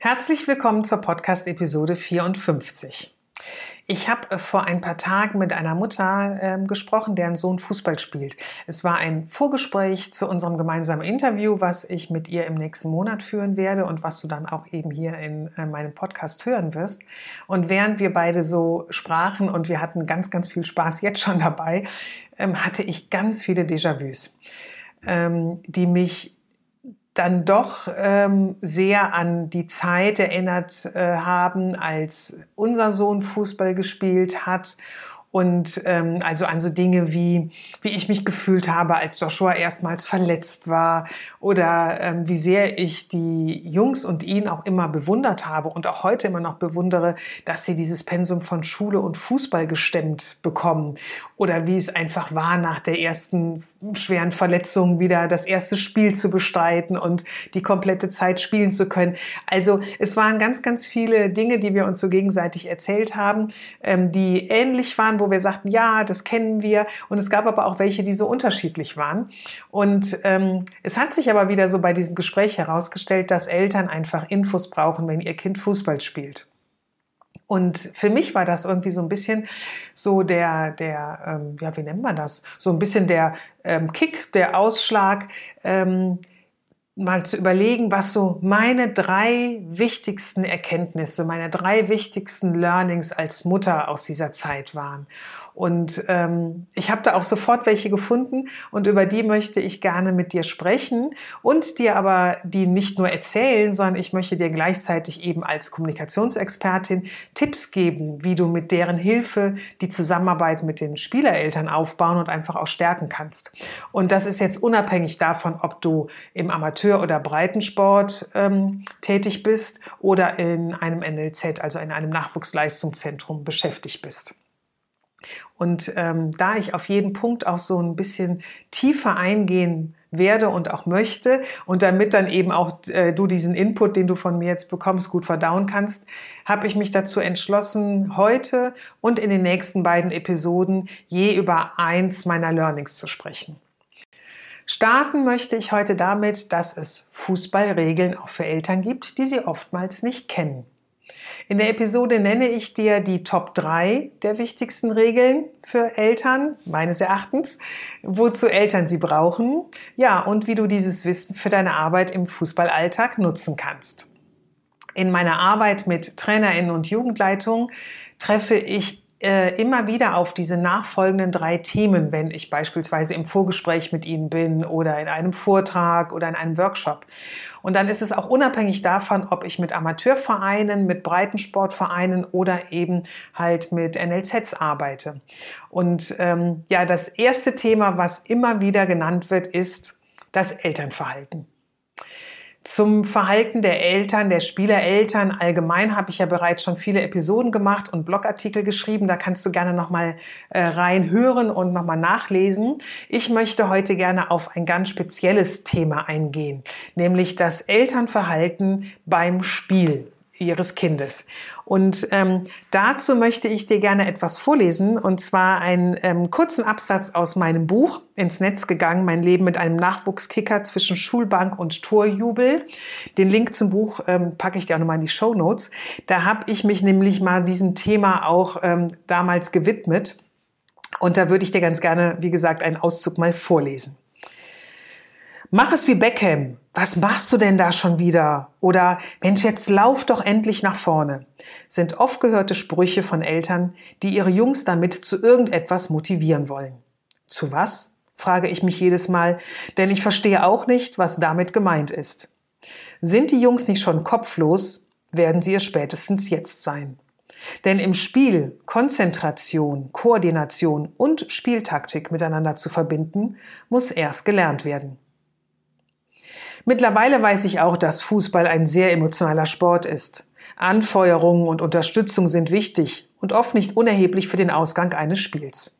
Herzlich willkommen zur Podcast-Episode 54. Ich habe äh, vor ein paar Tagen mit einer Mutter äh, gesprochen, deren Sohn Fußball spielt. Es war ein Vorgespräch zu unserem gemeinsamen Interview, was ich mit ihr im nächsten Monat führen werde und was du dann auch eben hier in äh, meinem Podcast hören wirst. Und während wir beide so sprachen und wir hatten ganz, ganz viel Spaß jetzt schon dabei, ähm, hatte ich ganz viele Déjà-vus, ähm, die mich dann doch ähm, sehr an die Zeit erinnert äh, haben, als unser Sohn Fußball gespielt hat. Und ähm, also an so Dinge wie, wie ich mich gefühlt habe, als Joshua erstmals verletzt war. Oder ähm, wie sehr ich die Jungs und ihn auch immer bewundert habe und auch heute immer noch bewundere, dass sie dieses Pensum von Schule und Fußball gestemmt bekommen. Oder wie es einfach war, nach der ersten schweren Verletzung wieder das erste Spiel zu bestreiten und die komplette Zeit spielen zu können. Also es waren ganz, ganz viele Dinge, die wir uns so gegenseitig erzählt haben, ähm, die ähnlich waren wo wir sagten, ja, das kennen wir. Und es gab aber auch welche, die so unterschiedlich waren. Und ähm, es hat sich aber wieder so bei diesem Gespräch herausgestellt, dass Eltern einfach Infos brauchen, wenn ihr Kind Fußball spielt. Und für mich war das irgendwie so ein bisschen so der, der, ähm, ja, wie nennt man das? So ein bisschen der ähm, Kick, der Ausschlag, ähm, mal zu überlegen, was so meine drei wichtigsten Erkenntnisse, meine drei wichtigsten Learnings als Mutter aus dieser Zeit waren. Und ähm, ich habe da auch sofort welche gefunden und über die möchte ich gerne mit dir sprechen und dir aber die nicht nur erzählen, sondern ich möchte dir gleichzeitig eben als Kommunikationsexpertin Tipps geben, wie du mit deren Hilfe die Zusammenarbeit mit den Spielereltern aufbauen und einfach auch stärken kannst. Und das ist jetzt unabhängig davon, ob du im Amateur- oder Breitensport ähm, tätig bist oder in einem NLZ, also in einem Nachwuchsleistungszentrum beschäftigt bist. Und ähm, da ich auf jeden Punkt auch so ein bisschen tiefer eingehen werde und auch möchte und damit dann eben auch äh, du diesen Input, den du von mir jetzt bekommst, gut verdauen kannst, habe ich mich dazu entschlossen, heute und in den nächsten beiden Episoden je über eins meiner Learnings zu sprechen. Starten möchte ich heute damit, dass es Fußballregeln auch für Eltern gibt, die sie oftmals nicht kennen. In der Episode nenne ich dir die Top 3 der wichtigsten Regeln für Eltern, meines Erachtens, wozu Eltern sie brauchen, ja, und wie du dieses Wissen für deine Arbeit im Fußballalltag nutzen kannst. In meiner Arbeit mit Trainerinnen und Jugendleitungen treffe ich äh, immer wieder auf diese nachfolgenden drei Themen, wenn ich beispielsweise im Vorgespräch mit Ihnen bin oder in einem Vortrag oder in einem Workshop. Und dann ist es auch unabhängig davon, ob ich mit Amateurvereinen, mit Breitensportvereinen oder eben halt mit NLZs arbeite. Und ähm, ja, das erste Thema, was immer wieder genannt wird, ist das Elternverhalten. Zum Verhalten der Eltern, der Spielereltern allgemein habe ich ja bereits schon viele Episoden gemacht und Blogartikel geschrieben. Da kannst du gerne nochmal äh, reinhören und nochmal nachlesen. Ich möchte heute gerne auf ein ganz spezielles Thema eingehen, nämlich das Elternverhalten beim Spiel ihres Kindes. Und ähm, dazu möchte ich dir gerne etwas vorlesen, und zwar einen ähm, kurzen Absatz aus meinem Buch ins Netz gegangen, mein Leben mit einem Nachwuchskicker zwischen Schulbank und Torjubel. Den Link zum Buch ähm, packe ich dir auch nochmal in die Show Notes. Da habe ich mich nämlich mal diesem Thema auch ähm, damals gewidmet. Und da würde ich dir ganz gerne, wie gesagt, einen Auszug mal vorlesen. Mach es wie Beckham. Was machst du denn da schon wieder? Oder Mensch, jetzt lauf doch endlich nach vorne. Sind oft gehörte Sprüche von Eltern, die ihre Jungs damit zu irgendetwas motivieren wollen. Zu was? frage ich mich jedes Mal, denn ich verstehe auch nicht, was damit gemeint ist. Sind die Jungs nicht schon kopflos, werden sie es spätestens jetzt sein. Denn im Spiel Konzentration, Koordination und Spieltaktik miteinander zu verbinden, muss erst gelernt werden. Mittlerweile weiß ich auch, dass Fußball ein sehr emotionaler Sport ist. Anfeuerungen und Unterstützung sind wichtig und oft nicht unerheblich für den Ausgang eines Spiels.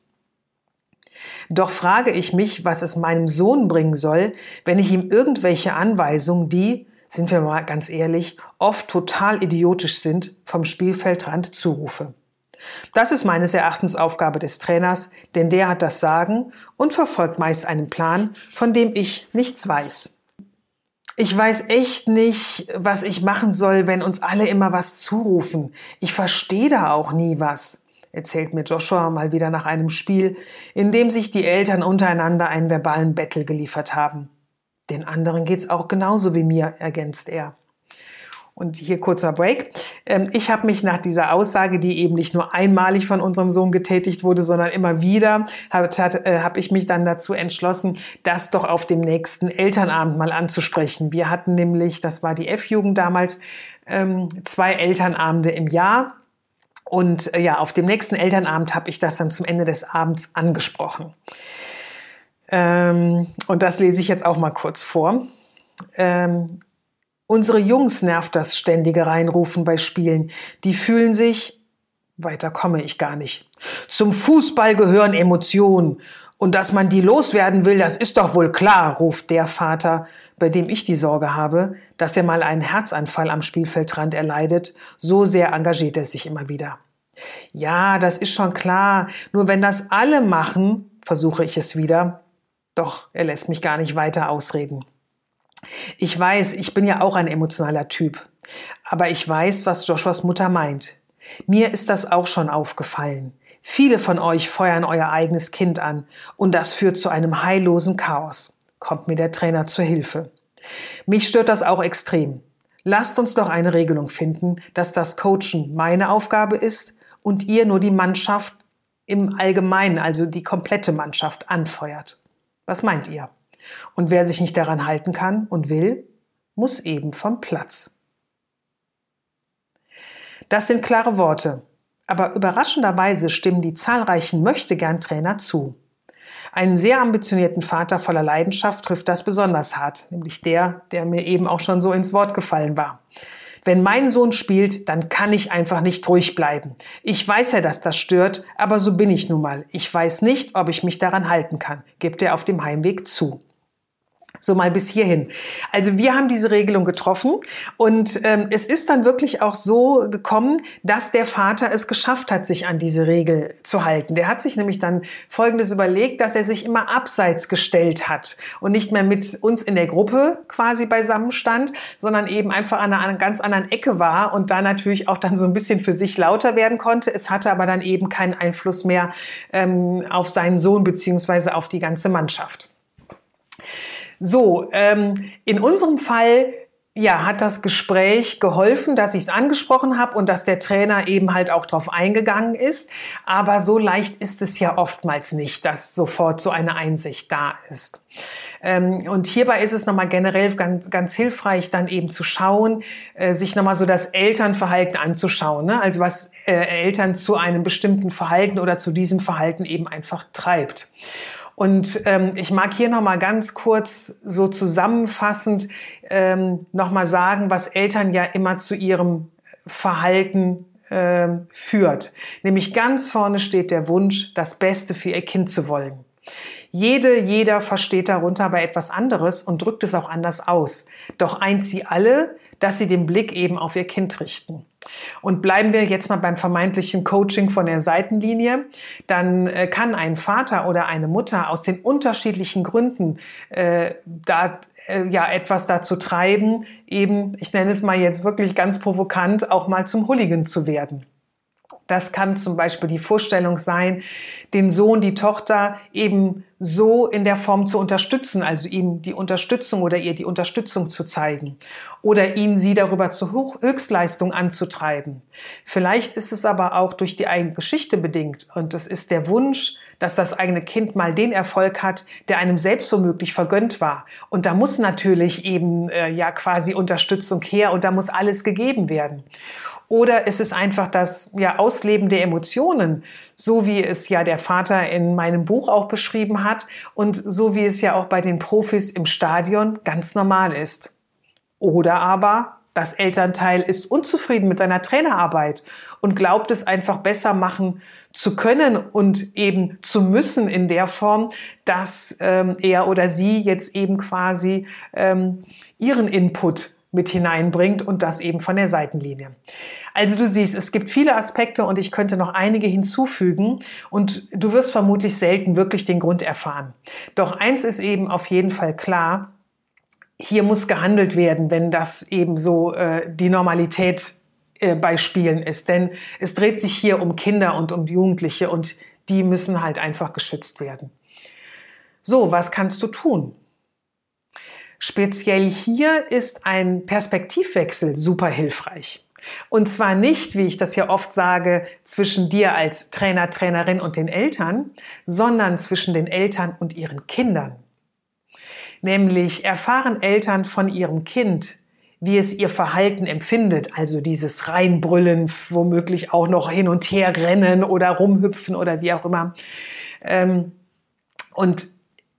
Doch frage ich mich, was es meinem Sohn bringen soll, wenn ich ihm irgendwelche Anweisungen, die, sind wir mal ganz ehrlich, oft total idiotisch sind, vom Spielfeldrand zurufe. Das ist meines Erachtens Aufgabe des Trainers, denn der hat das Sagen und verfolgt meist einen Plan, von dem ich nichts weiß. Ich weiß echt nicht, was ich machen soll, wenn uns alle immer was zurufen. Ich verstehe da auch nie was, erzählt mir Joshua mal wieder nach einem Spiel, in dem sich die Eltern untereinander einen verbalen Bettel geliefert haben. Den anderen geht's auch genauso wie mir, ergänzt er. Und hier kurzer Break. Ähm, ich habe mich nach dieser Aussage, die eben nicht nur einmalig von unserem Sohn getätigt wurde, sondern immer wieder, habe äh, hab ich mich dann dazu entschlossen, das doch auf dem nächsten Elternabend mal anzusprechen. Wir hatten nämlich, das war die F-Jugend damals, ähm, zwei Elternabende im Jahr. Und äh, ja, auf dem nächsten Elternabend habe ich das dann zum Ende des Abends angesprochen. Ähm, und das lese ich jetzt auch mal kurz vor. Unsere Jungs nervt das ständige Reinrufen bei Spielen. Die fühlen sich, weiter komme ich gar nicht. Zum Fußball gehören Emotionen. Und dass man die loswerden will, das ist doch wohl klar, ruft der Vater, bei dem ich die Sorge habe, dass er mal einen Herzanfall am Spielfeldrand erleidet. So sehr engagiert er sich immer wieder. Ja, das ist schon klar. Nur wenn das alle machen, versuche ich es wieder. Doch er lässt mich gar nicht weiter ausreden. Ich weiß, ich bin ja auch ein emotionaler Typ. Aber ich weiß, was Joshuas Mutter meint. Mir ist das auch schon aufgefallen. Viele von euch feuern euer eigenes Kind an und das führt zu einem heillosen Chaos. Kommt mir der Trainer zur Hilfe. Mich stört das auch extrem. Lasst uns doch eine Regelung finden, dass das Coachen meine Aufgabe ist und ihr nur die Mannschaft im Allgemeinen, also die komplette Mannschaft anfeuert. Was meint ihr? Und wer sich nicht daran halten kann und will, muss eben vom Platz. Das sind klare Worte, aber überraschenderweise stimmen die zahlreichen Möchtegern-Trainer zu. Einen sehr ambitionierten Vater voller Leidenschaft trifft das besonders hart, nämlich der, der mir eben auch schon so ins Wort gefallen war. Wenn mein Sohn spielt, dann kann ich einfach nicht ruhig bleiben. Ich weiß ja, dass das stört, aber so bin ich nun mal. Ich weiß nicht, ob ich mich daran halten kann, gibt er auf dem Heimweg zu. So mal bis hierhin. Also wir haben diese Regelung getroffen und ähm, es ist dann wirklich auch so gekommen, dass der Vater es geschafft hat, sich an diese Regel zu halten. Der hat sich nämlich dann Folgendes überlegt, dass er sich immer abseits gestellt hat und nicht mehr mit uns in der Gruppe quasi beisammen stand, sondern eben einfach an einer ganz anderen Ecke war und da natürlich auch dann so ein bisschen für sich lauter werden konnte. Es hatte aber dann eben keinen Einfluss mehr ähm, auf seinen Sohn beziehungsweise auf die ganze Mannschaft. So, ähm, in unserem Fall ja, hat das Gespräch geholfen, dass ich es angesprochen habe und dass der Trainer eben halt auch drauf eingegangen ist. Aber so leicht ist es ja oftmals nicht, dass sofort so eine Einsicht da ist. Ähm, und hierbei ist es nochmal generell ganz, ganz hilfreich, dann eben zu schauen, äh, sich nochmal so das Elternverhalten anzuschauen. Ne? Also was äh, Eltern zu einem bestimmten Verhalten oder zu diesem Verhalten eben einfach treibt. Und ähm, ich mag hier noch mal ganz kurz so zusammenfassend ähm, noch mal sagen, was Eltern ja immer zu ihrem Verhalten ähm, führt. Nämlich ganz vorne steht der Wunsch, das Beste für ihr Kind zu wollen. Jede, jeder versteht darunter aber etwas anderes und drückt es auch anders aus. Doch eint sie alle, dass sie den Blick eben auf ihr Kind richten. Und bleiben wir jetzt mal beim vermeintlichen Coaching von der Seitenlinie, dann äh, kann ein Vater oder eine Mutter aus den unterschiedlichen Gründen äh, da äh, ja etwas dazu treiben, eben, ich nenne es mal jetzt wirklich ganz provokant, auch mal zum Hooligan zu werden. Das kann zum Beispiel die Vorstellung sein, den Sohn, die Tochter eben so in der Form zu unterstützen, also ihm die Unterstützung oder ihr die Unterstützung zu zeigen oder ihn sie darüber zur Höchstleistung anzutreiben. Vielleicht ist es aber auch durch die eigene Geschichte bedingt und es ist der Wunsch, dass das eigene Kind mal den Erfolg hat, der einem selbst so möglich vergönnt war. Und da muss natürlich eben äh, ja quasi Unterstützung her und da muss alles gegeben werden. Oder ist es einfach das ja, Ausleben der Emotionen, so wie es ja der Vater in meinem Buch auch beschrieben hat und so wie es ja auch bei den Profis im Stadion ganz normal ist. Oder aber das Elternteil ist unzufrieden mit seiner Trainerarbeit und glaubt es einfach besser machen zu können und eben zu müssen in der Form, dass ähm, er oder sie jetzt eben quasi ähm, ihren Input mit hineinbringt und das eben von der Seitenlinie. Also du siehst, es gibt viele Aspekte und ich könnte noch einige hinzufügen und du wirst vermutlich selten wirklich den Grund erfahren. Doch eins ist eben auf jeden Fall klar, hier muss gehandelt werden, wenn das eben so äh, die Normalität äh, bei Spielen ist. Denn es dreht sich hier um Kinder und um Jugendliche und die müssen halt einfach geschützt werden. So, was kannst du tun? Speziell hier ist ein Perspektivwechsel super hilfreich. Und zwar nicht, wie ich das ja oft sage, zwischen dir als Trainer, Trainerin und den Eltern, sondern zwischen den Eltern und ihren Kindern. Nämlich erfahren Eltern von ihrem Kind, wie es ihr Verhalten empfindet, also dieses Reinbrüllen, womöglich auch noch hin und her rennen oder rumhüpfen oder wie auch immer. Ähm, und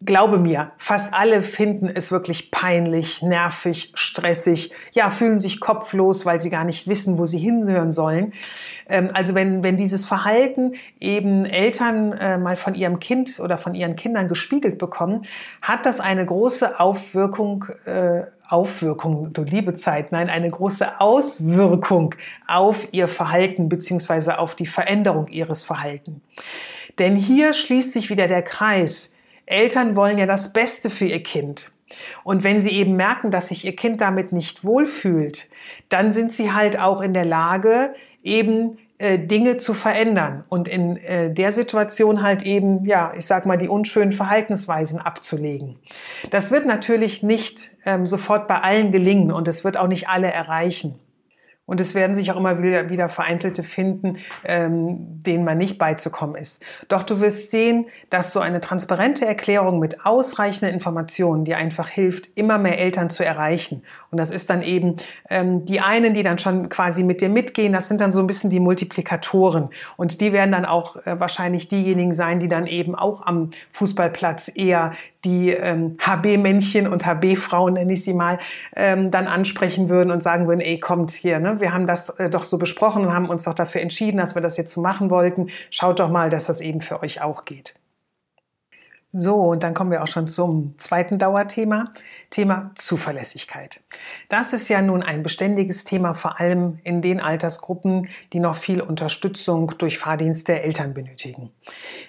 Glaube mir, fast alle finden es wirklich peinlich, nervig, stressig, ja, fühlen sich kopflos, weil sie gar nicht wissen, wo sie hinhören sollen. Ähm, also wenn, wenn dieses Verhalten eben Eltern äh, mal von ihrem Kind oder von ihren Kindern gespiegelt bekommen, hat das eine große Aufwirkung, äh, Aufwirkung, du liebe Zeit, nein, eine große Auswirkung auf ihr Verhalten beziehungsweise auf die Veränderung ihres Verhalten. Denn hier schließt sich wieder der Kreis Eltern wollen ja das Beste für ihr Kind. Und wenn sie eben merken, dass sich ihr Kind damit nicht wohlfühlt, dann sind sie halt auch in der Lage, eben äh, Dinge zu verändern und in äh, der Situation halt eben, ja, ich sag mal, die unschönen Verhaltensweisen abzulegen. Das wird natürlich nicht ähm, sofort bei allen gelingen und es wird auch nicht alle erreichen. Und es werden sich auch immer wieder, wieder Vereinzelte finden, ähm, denen man nicht beizukommen ist. Doch du wirst sehen, dass so eine transparente Erklärung mit ausreichenden Informationen dir einfach hilft, immer mehr Eltern zu erreichen. Und das ist dann eben ähm, die einen, die dann schon quasi mit dir mitgehen, das sind dann so ein bisschen die Multiplikatoren. Und die werden dann auch äh, wahrscheinlich diejenigen sein, die dann eben auch am Fußballplatz eher die ähm, HB-Männchen und HB-Frauen, nenne ich sie mal, ähm, dann ansprechen würden und sagen würden, ey, kommt hier, ne? Wir haben das äh, doch so besprochen und haben uns doch dafür entschieden, dass wir das jetzt so machen wollten. Schaut doch mal, dass das eben für euch auch geht. So, und dann kommen wir auch schon zum zweiten Dauerthema, Thema Zuverlässigkeit. Das ist ja nun ein beständiges Thema, vor allem in den Altersgruppen, die noch viel Unterstützung durch Fahrdienst der Eltern benötigen.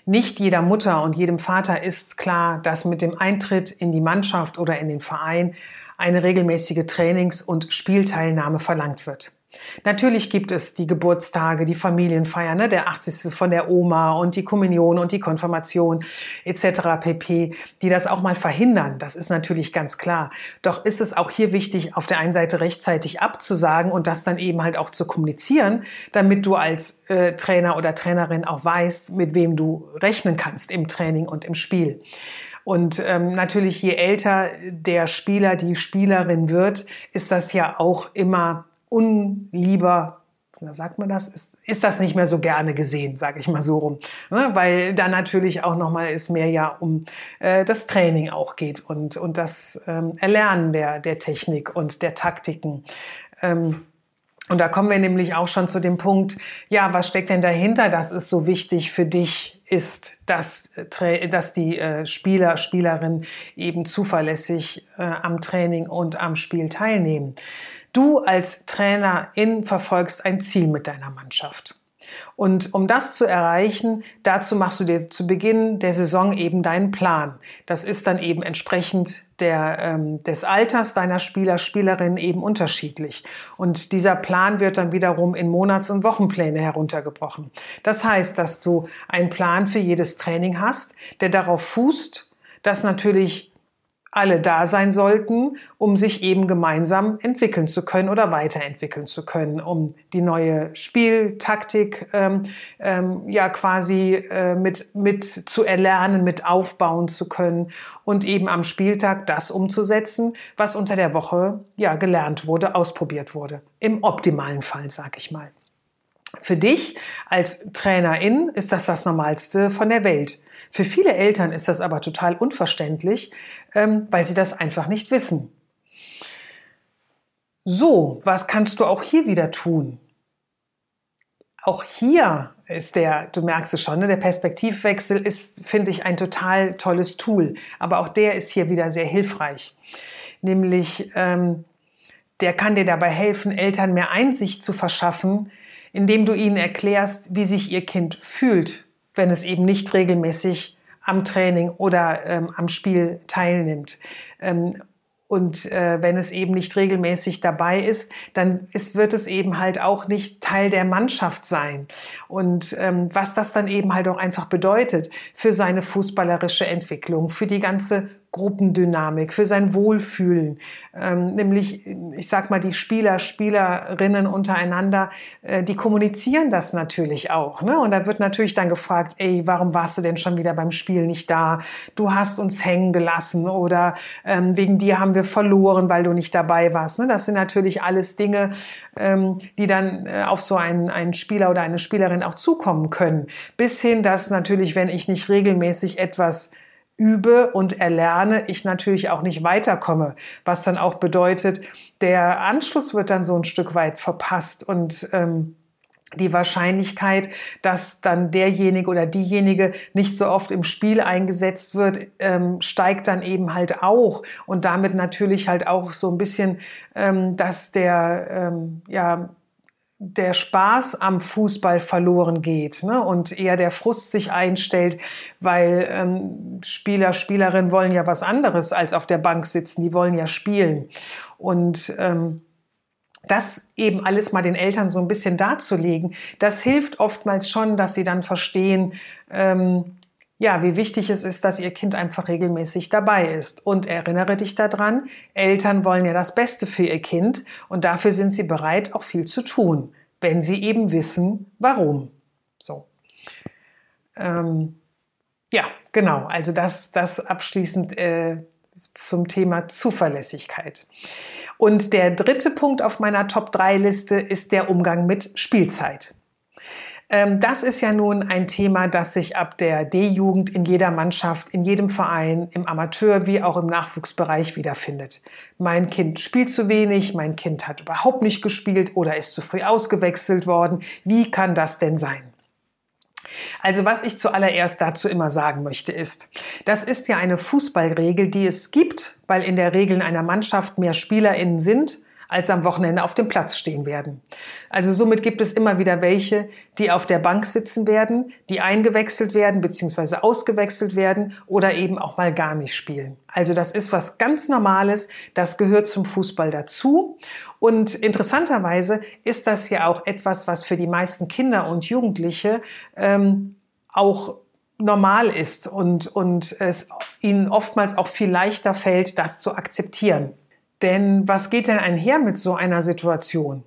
Nicht jeder Mutter und jedem Vater ist klar, dass mit dem Eintritt in die Mannschaft oder in den Verein eine regelmäßige Trainings- und Spielteilnahme verlangt wird. Natürlich gibt es die Geburtstage, die Familienfeiern, ne, der 80. von der Oma und die Kommunion und die Konfirmation etc. pp, die das auch mal verhindern. Das ist natürlich ganz klar. Doch ist es auch hier wichtig, auf der einen Seite rechtzeitig abzusagen und das dann eben halt auch zu kommunizieren, damit du als äh, Trainer oder Trainerin auch weißt, mit wem du rechnen kannst im Training und im Spiel. Und ähm, natürlich, je älter der Spieler, die Spielerin wird, ist das ja auch immer unlieber da sagt man das, ist, ist das nicht mehr so gerne gesehen, sage ich mal so rum. Ne? Weil da natürlich auch nochmal es mehr ja um äh, das Training auch geht und, und das ähm, Erlernen der, der Technik und der Taktiken. Ähm, und da kommen wir nämlich auch schon zu dem Punkt, ja, was steckt denn dahinter, dass es so wichtig für dich ist, dass, äh, dass die äh, Spieler, Spielerinnen eben zuverlässig äh, am Training und am Spiel teilnehmen. Du als Trainerin verfolgst ein Ziel mit deiner Mannschaft. Und um das zu erreichen, dazu machst du dir zu Beginn der Saison eben deinen Plan. Das ist dann eben entsprechend der, ähm, des Alters deiner Spieler, Spielerinnen eben unterschiedlich. Und dieser Plan wird dann wiederum in Monats- und Wochenpläne heruntergebrochen. Das heißt, dass du einen Plan für jedes Training hast, der darauf fußt, dass natürlich alle da sein sollten, um sich eben gemeinsam entwickeln zu können oder weiterentwickeln zu können, um die neue Spieltaktik ähm, ähm, ja quasi äh, mit, mit zu erlernen, mit aufbauen zu können und eben am Spieltag das umzusetzen, was unter der Woche ja gelernt wurde, ausprobiert wurde. Im optimalen Fall, sag ich mal. Für dich als Trainerin ist das das Normalste von der Welt. Für viele Eltern ist das aber total unverständlich, ähm, weil sie das einfach nicht wissen. So, was kannst du auch hier wieder tun? Auch hier ist der, du merkst es schon, ne, der Perspektivwechsel ist, finde ich, ein total tolles Tool. Aber auch der ist hier wieder sehr hilfreich. Nämlich, ähm, der kann dir dabei helfen, Eltern mehr Einsicht zu verschaffen, indem du ihnen erklärst, wie sich ihr Kind fühlt, wenn es eben nicht regelmäßig am Training oder ähm, am Spiel teilnimmt. Ähm, und äh, wenn es eben nicht regelmäßig dabei ist, dann ist, wird es eben halt auch nicht Teil der Mannschaft sein. Und ähm, was das dann eben halt auch einfach bedeutet für seine fußballerische Entwicklung, für die ganze Gruppendynamik, für sein Wohlfühlen. Ähm, nämlich, ich sag mal, die Spieler, Spielerinnen untereinander, äh, die kommunizieren das natürlich auch. Ne? Und da wird natürlich dann gefragt, ey, warum warst du denn schon wieder beim Spiel nicht da? Du hast uns hängen gelassen oder ähm, wegen dir haben wir verloren, weil du nicht dabei warst. Ne? Das sind natürlich alles Dinge, ähm, die dann äh, auf so einen, einen Spieler oder eine Spielerin auch zukommen können. Bis hin, dass natürlich, wenn ich nicht regelmäßig etwas übe und erlerne, ich natürlich auch nicht weiterkomme. Was dann auch bedeutet, der Anschluss wird dann so ein Stück weit verpasst und ähm, die Wahrscheinlichkeit, dass dann derjenige oder diejenige nicht so oft im Spiel eingesetzt wird, ähm, steigt dann eben halt auch und damit natürlich halt auch so ein bisschen, ähm, dass der ähm, ja der Spaß am Fußball verloren geht ne? und eher der Frust sich einstellt, weil ähm, Spieler, Spielerinnen wollen ja was anderes als auf der Bank sitzen, die wollen ja spielen. Und ähm, das eben alles mal den Eltern so ein bisschen darzulegen, das hilft oftmals schon, dass sie dann verstehen, ähm, ja, wie wichtig es ist, dass ihr Kind einfach regelmäßig dabei ist. Und erinnere dich daran, Eltern wollen ja das Beste für ihr Kind und dafür sind sie bereit, auch viel zu tun, wenn sie eben wissen, warum. So. Ähm, ja, genau. Also das, das abschließend äh, zum Thema Zuverlässigkeit. Und der dritte Punkt auf meiner Top-3-Liste ist der Umgang mit Spielzeit. Ähm, das ist ja nun ein Thema, das sich ab der D-Jugend in jeder Mannschaft, in jedem Verein, im Amateur- wie auch im Nachwuchsbereich wiederfindet. Mein Kind spielt zu wenig, mein Kind hat überhaupt nicht gespielt oder ist zu früh ausgewechselt worden. Wie kann das denn sein? Also was ich zuallererst dazu immer sagen möchte ist, das ist ja eine Fußballregel, die es gibt, weil in der Regel in einer Mannschaft mehr Spielerinnen sind als am Wochenende auf dem Platz stehen werden. Also somit gibt es immer wieder welche, die auf der Bank sitzen werden, die eingewechselt werden bzw. ausgewechselt werden oder eben auch mal gar nicht spielen. Also das ist was ganz Normales, das gehört zum Fußball dazu. Und interessanterweise ist das ja auch etwas, was für die meisten Kinder und Jugendliche ähm, auch normal ist und, und es ihnen oftmals auch viel leichter fällt, das zu akzeptieren. Denn was geht denn einher mit so einer Situation?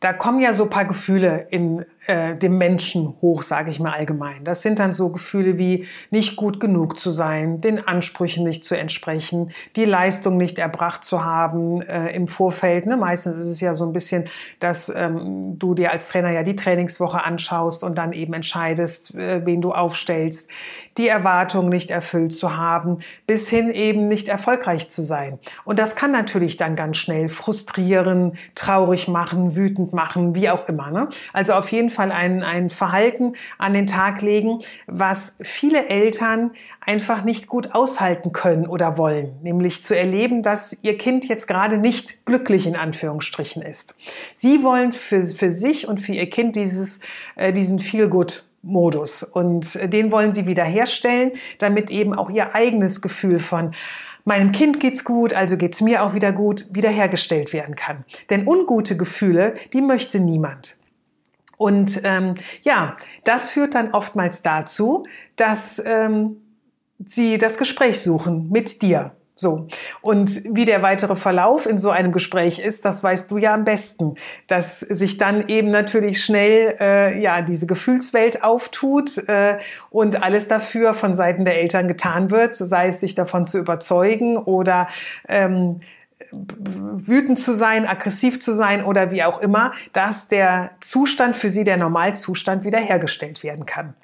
Da kommen ja so ein paar Gefühle in äh, dem Menschen hoch, sage ich mal allgemein. Das sind dann so Gefühle wie nicht gut genug zu sein, den Ansprüchen nicht zu entsprechen, die Leistung nicht erbracht zu haben äh, im Vorfeld. Ne? Meistens ist es ja so ein bisschen, dass ähm, du dir als Trainer ja die Trainingswoche anschaust und dann eben entscheidest, äh, wen du aufstellst, die Erwartungen nicht erfüllt zu haben, bis hin eben nicht erfolgreich zu sein. Und das kann natürlich dann ganz schnell frustrieren, traurig machen, wütend wütend machen, wie auch immer. Ne? Also auf jeden Fall ein, ein Verhalten an den Tag legen, was viele Eltern einfach nicht gut aushalten können oder wollen. Nämlich zu erleben, dass ihr Kind jetzt gerade nicht glücklich in Anführungsstrichen ist. Sie wollen für, für sich und für ihr Kind dieses, äh, diesen Feel-Good Modus. Und den wollen sie wiederherstellen, damit eben auch ihr eigenes Gefühl von meinem Kind geht's gut, also geht's mir auch wieder gut, wiederhergestellt werden kann. Denn ungute Gefühle, die möchte niemand. Und ähm, ja, das führt dann oftmals dazu, dass ähm, sie das Gespräch suchen mit dir. So. Und wie der weitere Verlauf in so einem Gespräch ist, das weißt du ja am besten. Dass sich dann eben natürlich schnell äh, ja diese Gefühlswelt auftut äh, und alles dafür von Seiten der Eltern getan wird, sei es sich davon zu überzeugen oder ähm, wütend zu sein, aggressiv zu sein oder wie auch immer, dass der Zustand für sie, der Normalzustand, wiederhergestellt werden kann.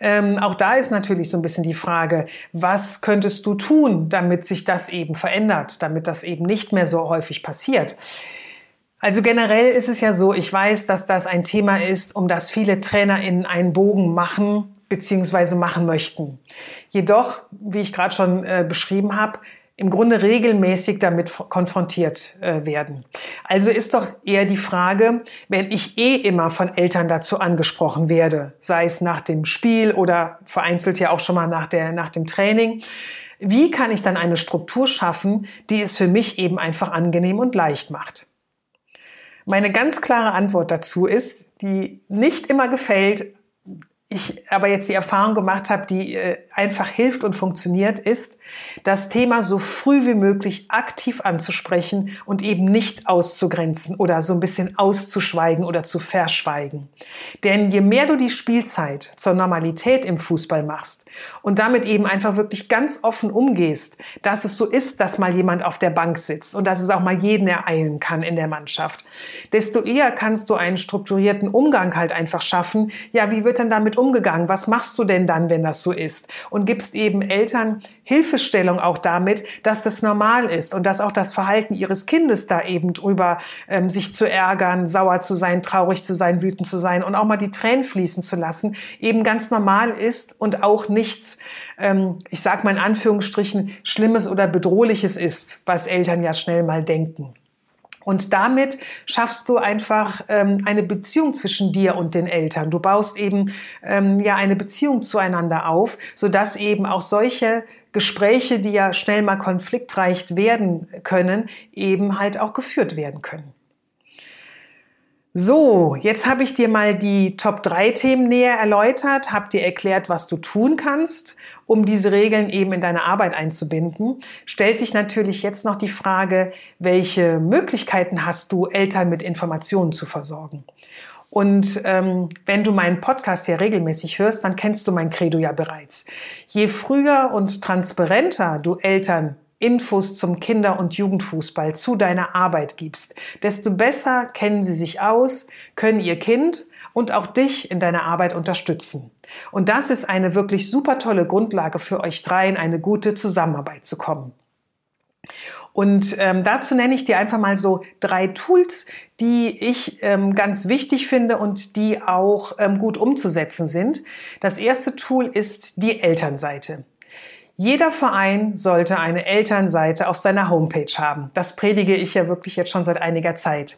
Ähm, auch da ist natürlich so ein bisschen die Frage, was könntest du tun, damit sich das eben verändert, damit das eben nicht mehr so häufig passiert. Also generell ist es ja so, ich weiß, dass das ein Thema ist, um das viele Trainer in einen Bogen machen bzw. machen möchten. Jedoch, wie ich gerade schon äh, beschrieben habe, im Grunde regelmäßig damit konfrontiert äh, werden. Also ist doch eher die Frage, wenn ich eh immer von Eltern dazu angesprochen werde, sei es nach dem Spiel oder vereinzelt ja auch schon mal nach, der, nach dem Training, wie kann ich dann eine Struktur schaffen, die es für mich eben einfach angenehm und leicht macht? Meine ganz klare Antwort dazu ist, die nicht immer gefällt, ich aber jetzt die Erfahrung gemacht habe, die äh, einfach hilft und funktioniert, ist, das Thema so früh wie möglich aktiv anzusprechen und eben nicht auszugrenzen oder so ein bisschen auszuschweigen oder zu verschweigen. Denn je mehr du die Spielzeit zur Normalität im Fußball machst und damit eben einfach wirklich ganz offen umgehst, dass es so ist, dass mal jemand auf der Bank sitzt und dass es auch mal jeden ereilen kann in der Mannschaft, desto eher kannst du einen strukturierten Umgang halt einfach schaffen. Ja, wie wird denn damit umgegangen? Was machst du denn dann, wenn das so ist? Und gibst eben Eltern Hilfestellung auch damit, dass das normal ist und dass auch das Verhalten ihres Kindes da eben drüber ähm, sich zu ärgern, sauer zu sein, traurig zu sein, wütend zu sein und auch mal die Tränen fließen zu lassen, eben ganz normal ist und auch nichts, ähm, ich sag mal in Anführungsstrichen, Schlimmes oder Bedrohliches ist, was Eltern ja schnell mal denken. Und damit schaffst du einfach ähm, eine Beziehung zwischen dir und den Eltern. Du baust eben ähm, ja eine Beziehung zueinander auf, so dass eben auch solche Gespräche, die ja schnell mal konfliktreich werden können, eben halt auch geführt werden können. So, jetzt habe ich dir mal die Top 3 Themen näher erläutert, habe dir erklärt, was du tun kannst, um diese Regeln eben in deine Arbeit einzubinden. Stellt sich natürlich jetzt noch die Frage, welche Möglichkeiten hast du, Eltern mit Informationen zu versorgen? Und ähm, wenn du meinen Podcast ja regelmäßig hörst, dann kennst du mein Credo ja bereits. Je früher und transparenter du Eltern Infos zum Kinder- und Jugendfußball zu deiner Arbeit gibst, desto besser kennen sie sich aus, können ihr Kind und auch dich in deiner Arbeit unterstützen. Und das ist eine wirklich super tolle Grundlage für euch drei, in eine gute Zusammenarbeit zu kommen. Und ähm, dazu nenne ich dir einfach mal so drei Tools, die ich ähm, ganz wichtig finde und die auch ähm, gut umzusetzen sind. Das erste Tool ist die Elternseite. Jeder Verein sollte eine Elternseite auf seiner Homepage haben. Das predige ich ja wirklich jetzt schon seit einiger Zeit.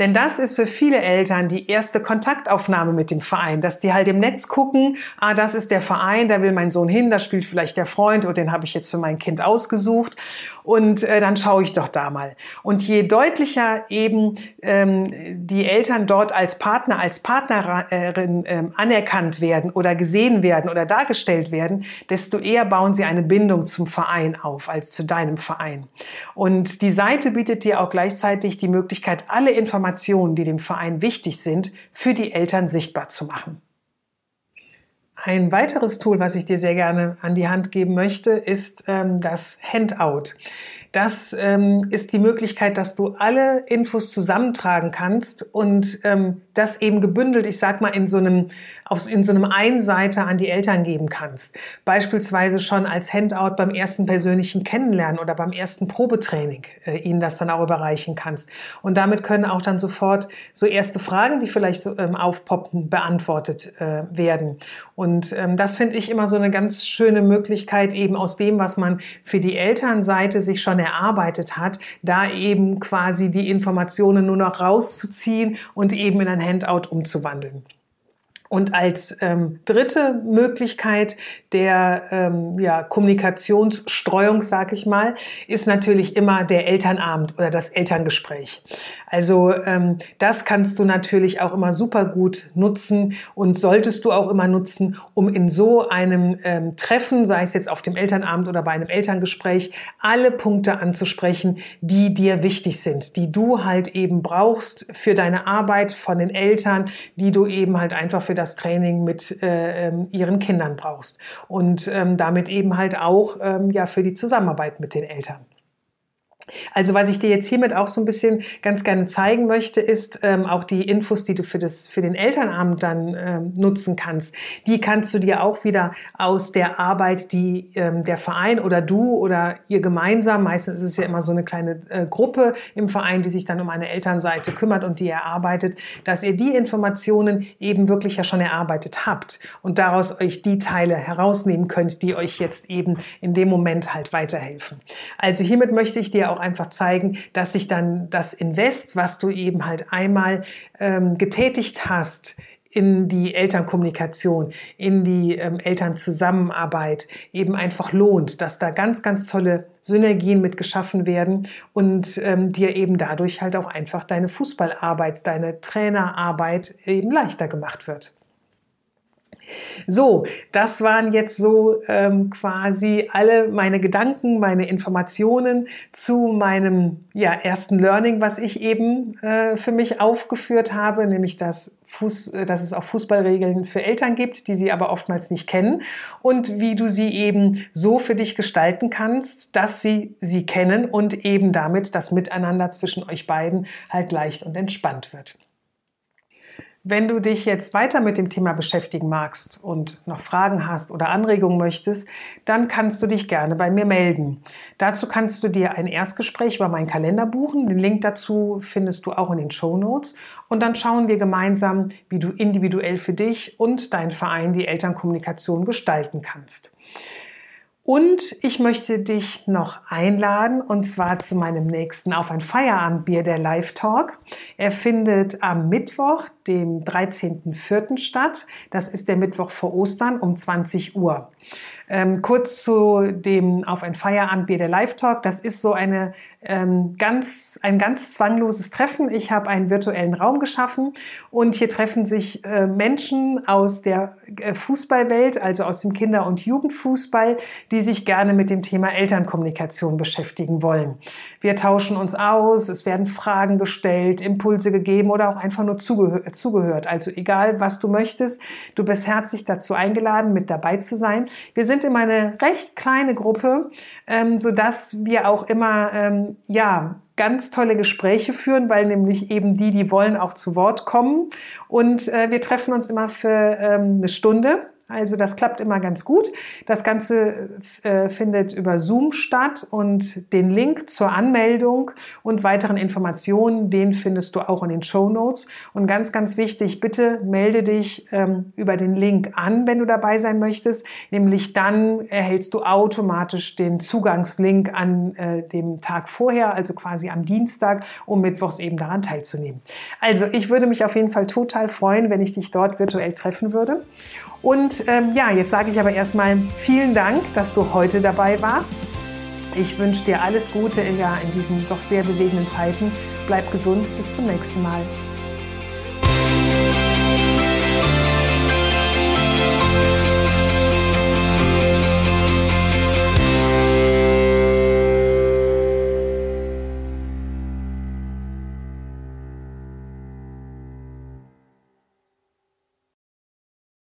Denn das ist für viele Eltern die erste Kontaktaufnahme mit dem Verein, dass die halt im Netz gucken, ah, das ist der Verein, da will mein Sohn hin, da spielt vielleicht der Freund und den habe ich jetzt für mein Kind ausgesucht und äh, dann schaue ich doch da mal. Und je deutlicher eben ähm, die Eltern dort als Partner, als Partnerin ähm, anerkannt werden oder gesehen werden oder dargestellt werden, desto eher bauen sie eine eine Bindung zum Verein auf als zu deinem Verein. Und die Seite bietet dir auch gleichzeitig die Möglichkeit, alle Informationen, die dem Verein wichtig sind, für die Eltern sichtbar zu machen. Ein weiteres Tool, was ich dir sehr gerne an die Hand geben möchte, ist ähm, das Handout. Das ähm, ist die Möglichkeit, dass du alle Infos zusammentragen kannst und ähm, das eben gebündelt, ich sag mal, in so einem, auf, in so einem Einseiter an die Eltern geben kannst. Beispielsweise schon als Handout beim ersten persönlichen Kennenlernen oder beim ersten Probetraining äh, ihnen das dann auch überreichen kannst. Und damit können auch dann sofort so erste Fragen, die vielleicht so ähm, aufpoppen, beantwortet äh, werden. Und ähm, das finde ich immer so eine ganz schöne Möglichkeit, eben aus dem, was man für die Elternseite sich schon erarbeitet hat, da eben quasi die Informationen nur noch rauszuziehen und eben in ein Handout umzuwandeln. Und als ähm, dritte Möglichkeit der ähm, ja, Kommunikationsstreuung, sag ich mal, ist natürlich immer der Elternabend oder das Elterngespräch. Also ähm, das kannst du natürlich auch immer super gut nutzen und solltest du auch immer nutzen, um in so einem ähm, Treffen, sei es jetzt auf dem Elternabend oder bei einem Elterngespräch, alle Punkte anzusprechen, die dir wichtig sind, die du halt eben brauchst für deine Arbeit von den Eltern, die du eben halt einfach für das Training mit äh, ähm, ihren Kindern brauchst und ähm, damit eben halt auch ähm, ja für die Zusammenarbeit mit den Eltern. Also was ich dir jetzt hiermit auch so ein bisschen ganz gerne zeigen möchte, ist ähm, auch die Infos, die du für, das, für den Elternabend dann ähm, nutzen kannst. Die kannst du dir auch wieder aus der Arbeit, die ähm, der Verein oder du oder ihr gemeinsam, meistens ist es ja immer so eine kleine äh, Gruppe im Verein, die sich dann um eine Elternseite kümmert und die erarbeitet, dass ihr die Informationen eben wirklich ja schon erarbeitet habt und daraus euch die Teile herausnehmen könnt, die euch jetzt eben in dem Moment halt weiterhelfen. Also hiermit möchte ich dir auch einfach zeigen, dass sich dann das Invest, was du eben halt einmal ähm, getätigt hast, in die Elternkommunikation, in die ähm, Elternzusammenarbeit eben einfach lohnt, dass da ganz, ganz tolle Synergien mit geschaffen werden und ähm, dir eben dadurch halt auch einfach deine Fußballarbeit, deine Trainerarbeit eben leichter gemacht wird. So, das waren jetzt so ähm, quasi alle meine Gedanken, meine Informationen zu meinem ja, ersten Learning, was ich eben äh, für mich aufgeführt habe, nämlich dass, Fuß, äh, dass es auch Fußballregeln für Eltern gibt, die sie aber oftmals nicht kennen und wie du sie eben so für dich gestalten kannst, dass sie sie kennen und eben damit das Miteinander zwischen euch beiden halt leicht und entspannt wird. Wenn du dich jetzt weiter mit dem Thema beschäftigen magst und noch Fragen hast oder Anregungen möchtest, dann kannst du dich gerne bei mir melden. Dazu kannst du dir ein Erstgespräch über meinen Kalender buchen. Den Link dazu findest du auch in den Show Notes. Und dann schauen wir gemeinsam, wie du individuell für dich und deinen Verein die Elternkommunikation gestalten kannst. Und ich möchte dich noch einladen, und zwar zu meinem nächsten Auf ein Feierabendbier, der Live Talk. Er findet am Mittwoch, dem 13.04. statt. Das ist der Mittwoch vor Ostern um 20 Uhr. Ähm, kurz zu dem Auf ein Feierabendbier, der Live Talk. Das ist so eine ähm, ganz, ein ganz zwangloses Treffen. Ich habe einen virtuellen Raum geschaffen und hier treffen sich äh, Menschen aus der äh, Fußballwelt, also aus dem Kinder- und Jugendfußball, die sich gerne mit dem Thema Elternkommunikation beschäftigen wollen. Wir tauschen uns aus, es werden Fragen gestellt, Impulse gegeben oder auch einfach nur zugehö zugehört. Also egal, was du möchtest, du bist herzlich dazu eingeladen, mit dabei zu sein. Wir sind immer eine recht kleine Gruppe, ähm, so dass wir auch immer ja, ganz tolle Gespräche führen, weil nämlich eben die, die wollen, auch zu Wort kommen. Und äh, wir treffen uns immer für ähm, eine Stunde also das klappt immer ganz gut. Das Ganze äh, findet über Zoom statt und den Link zur Anmeldung und weiteren Informationen, den findest du auch in den Show Notes. Und ganz, ganz wichtig, bitte melde dich ähm, über den Link an, wenn du dabei sein möchtest. Nämlich dann erhältst du automatisch den Zugangslink an äh, dem Tag vorher, also quasi am Dienstag, um mittwochs eben daran teilzunehmen. Also ich würde mich auf jeden Fall total freuen, wenn ich dich dort virtuell treffen würde. Und ähm, ja, jetzt sage ich aber erstmal vielen Dank, dass du heute dabei warst. Ich wünsche dir alles Gute ja, in diesen doch sehr bewegenden Zeiten. Bleib gesund, bis zum nächsten Mal.